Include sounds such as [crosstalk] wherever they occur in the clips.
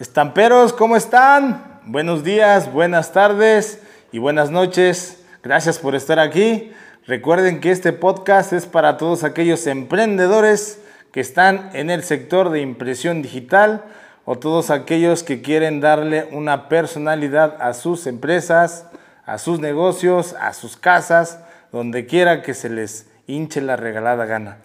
Estamperos, ¿cómo están? Buenos días, buenas tardes y buenas noches. Gracias por estar aquí. Recuerden que este podcast es para todos aquellos emprendedores que están en el sector de impresión digital o todos aquellos que quieren darle una personalidad a sus empresas, a sus negocios, a sus casas, donde quiera que se les hinche la regalada gana.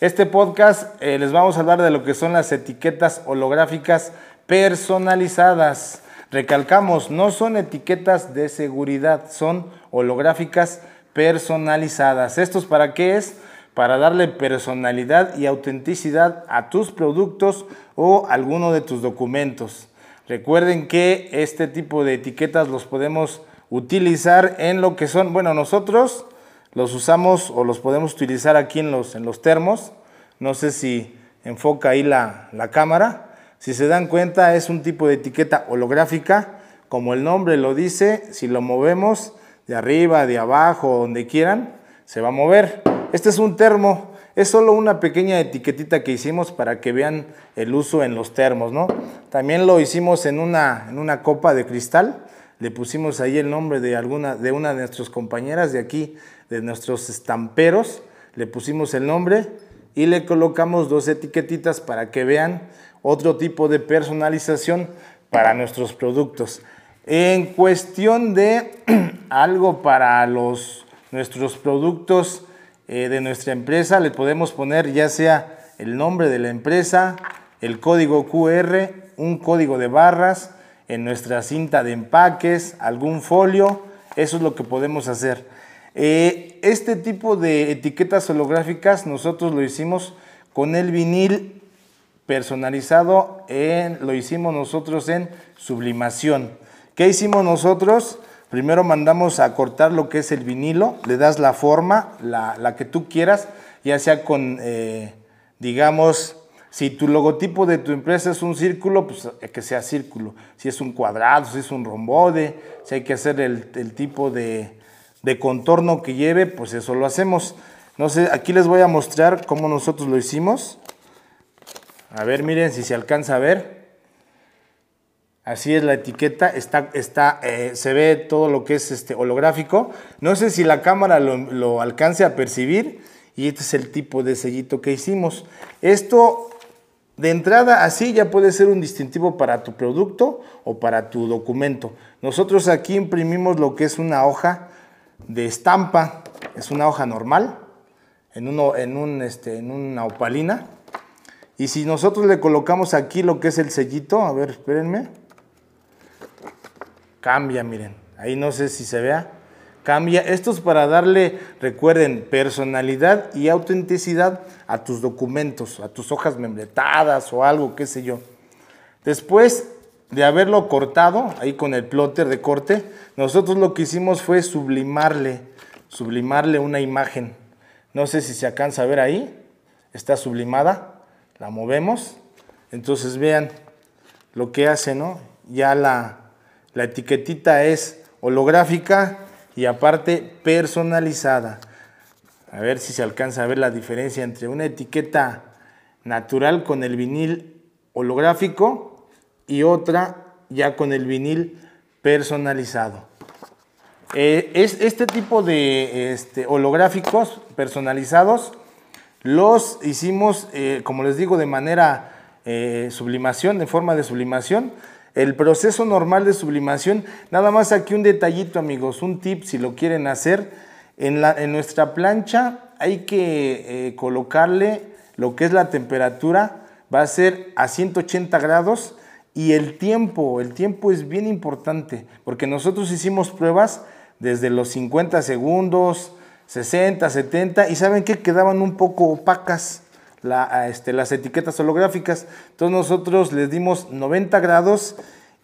Este podcast eh, les vamos a hablar de lo que son las etiquetas holográficas personalizadas. Recalcamos, no son etiquetas de seguridad, son holográficas personalizadas. ¿Estos para qué es? Para darle personalidad y autenticidad a tus productos o alguno de tus documentos. Recuerden que este tipo de etiquetas los podemos utilizar en lo que son, bueno, nosotros los usamos o los podemos utilizar aquí en los, en los termos. No sé si enfoca ahí la, la cámara. Si se dan cuenta, es un tipo de etiqueta holográfica, como el nombre lo dice, si lo movemos de arriba, de abajo, donde quieran, se va a mover. Este es un termo, es solo una pequeña etiquetita que hicimos para que vean el uso en los termos, ¿no? También lo hicimos en una, en una copa de cristal, le pusimos ahí el nombre de, alguna, de una de nuestras compañeras de aquí, de nuestros estamperos, le pusimos el nombre y le colocamos dos etiquetitas para que vean otro tipo de personalización para nuestros productos. En cuestión de [clears throat] algo para los, nuestros productos eh, de nuestra empresa, le podemos poner ya sea el nombre de la empresa, el código QR, un código de barras, en nuestra cinta de empaques, algún folio, eso es lo que podemos hacer. Eh, este tipo de etiquetas holográficas nosotros lo hicimos con el vinil personalizado, en, lo hicimos nosotros en sublimación. ¿Qué hicimos nosotros? Primero mandamos a cortar lo que es el vinilo, le das la forma, la, que tú quieras, ya sea con, eh, digamos, si tu logotipo de tu empresa es un círculo, pues eh, que sea círculo. Si es un cuadrado, si es un rombode, si hay que hacer el, tipo de, de, contorno que lleve, pues eso lo hacemos. No sé, aquí les voy a mostrar cómo nosotros lo hicimos. A ver, miren si se alcanza a ver. Así es la etiqueta, está, está, eh, se ve todo lo que es este holográfico. No sé si la cámara lo, lo alcance a percibir y este es el tipo de sellito que hicimos. Esto de entrada, así ya puede ser un distintivo para tu producto o para tu documento. Nosotros aquí imprimimos lo que es una hoja de estampa, es una hoja normal, en, uno, en, un, este, en una opalina. Y si nosotros le colocamos aquí lo que es el sellito, a ver, espérenme, cambia, miren, ahí no sé si se vea, cambia. Esto es para darle, recuerden, personalidad y autenticidad a tus documentos, a tus hojas membretadas o algo, qué sé yo. Después de haberlo cortado, ahí con el plotter de corte, nosotros lo que hicimos fue sublimarle, sublimarle una imagen. No sé si se alcanza a ver ahí, está sublimada, la movemos. Entonces vean lo que hace, ¿no? Ya la, la etiquetita es holográfica, y aparte personalizada. A ver si se alcanza a ver la diferencia entre una etiqueta natural con el vinil holográfico y otra ya con el vinil personalizado. Eh, es, este tipo de este, holográficos personalizados los hicimos, eh, como les digo, de manera eh, sublimación, de forma de sublimación, el proceso normal de sublimación, nada más aquí un detallito amigos, un tip si lo quieren hacer, en, nuestra plancha hay que eh, colocarle lo que es la temperatura, va a ser a 180 grados y el tiempo, el tiempo es bien importante, porque nosotros hicimos pruebas desde los 50 segundos, 60, 70 y saben que quedaban un poco opacas este, las etiquetas holográficas. Entonces nosotros les dimos 90 grados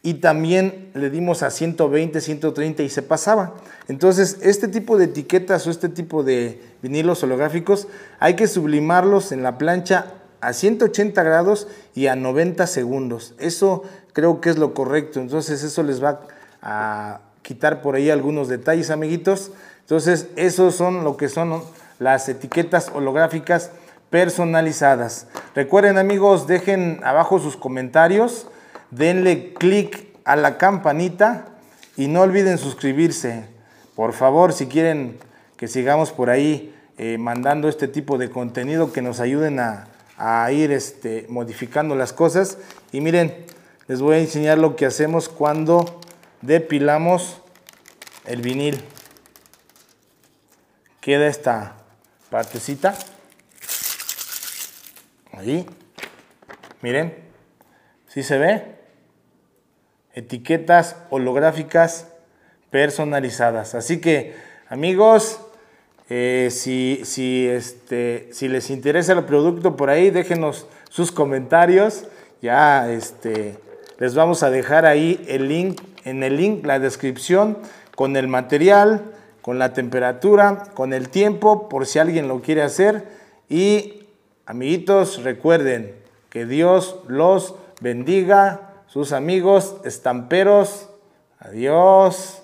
y también le dimos a 120, 130 y se pasaba. Entonces este tipo de etiquetas o este tipo de vinilos holográficos hay que sublimarlos en la plancha a 180 grados y a 90 segundos. Eso creo que es lo correcto. Entonces eso les va a quitar por ahí algunos detalles, amiguitos. Entonces esos son lo que son las etiquetas holográficas personalizadas. Recuerden amigos, dejen abajo sus comentarios denle clic a la campanita y no olviden suscribirse. Por favor, si quieren que sigamos por ahí eh, mandando este tipo de contenido, que nos ayuden a, ir este, modificando las cosas. Y miren, les voy a enseñar lo que hacemos cuando depilamos el vinil. Queda esta partecita. Ahí. Miren. ¿Sí se ve? Etiquetas holográficas personalizadas. Así que, amigos, eh, si, si, este, si les interesa el producto por ahí, déjenos sus comentarios. Ya este, les vamos a dejar ahí el link, en el link, la descripción con el material, con la temperatura, con el tiempo, por si alguien lo quiere hacer. Y amiguitos, recuerden que Dios los bendiga, sus amigos estamperos. Adiós.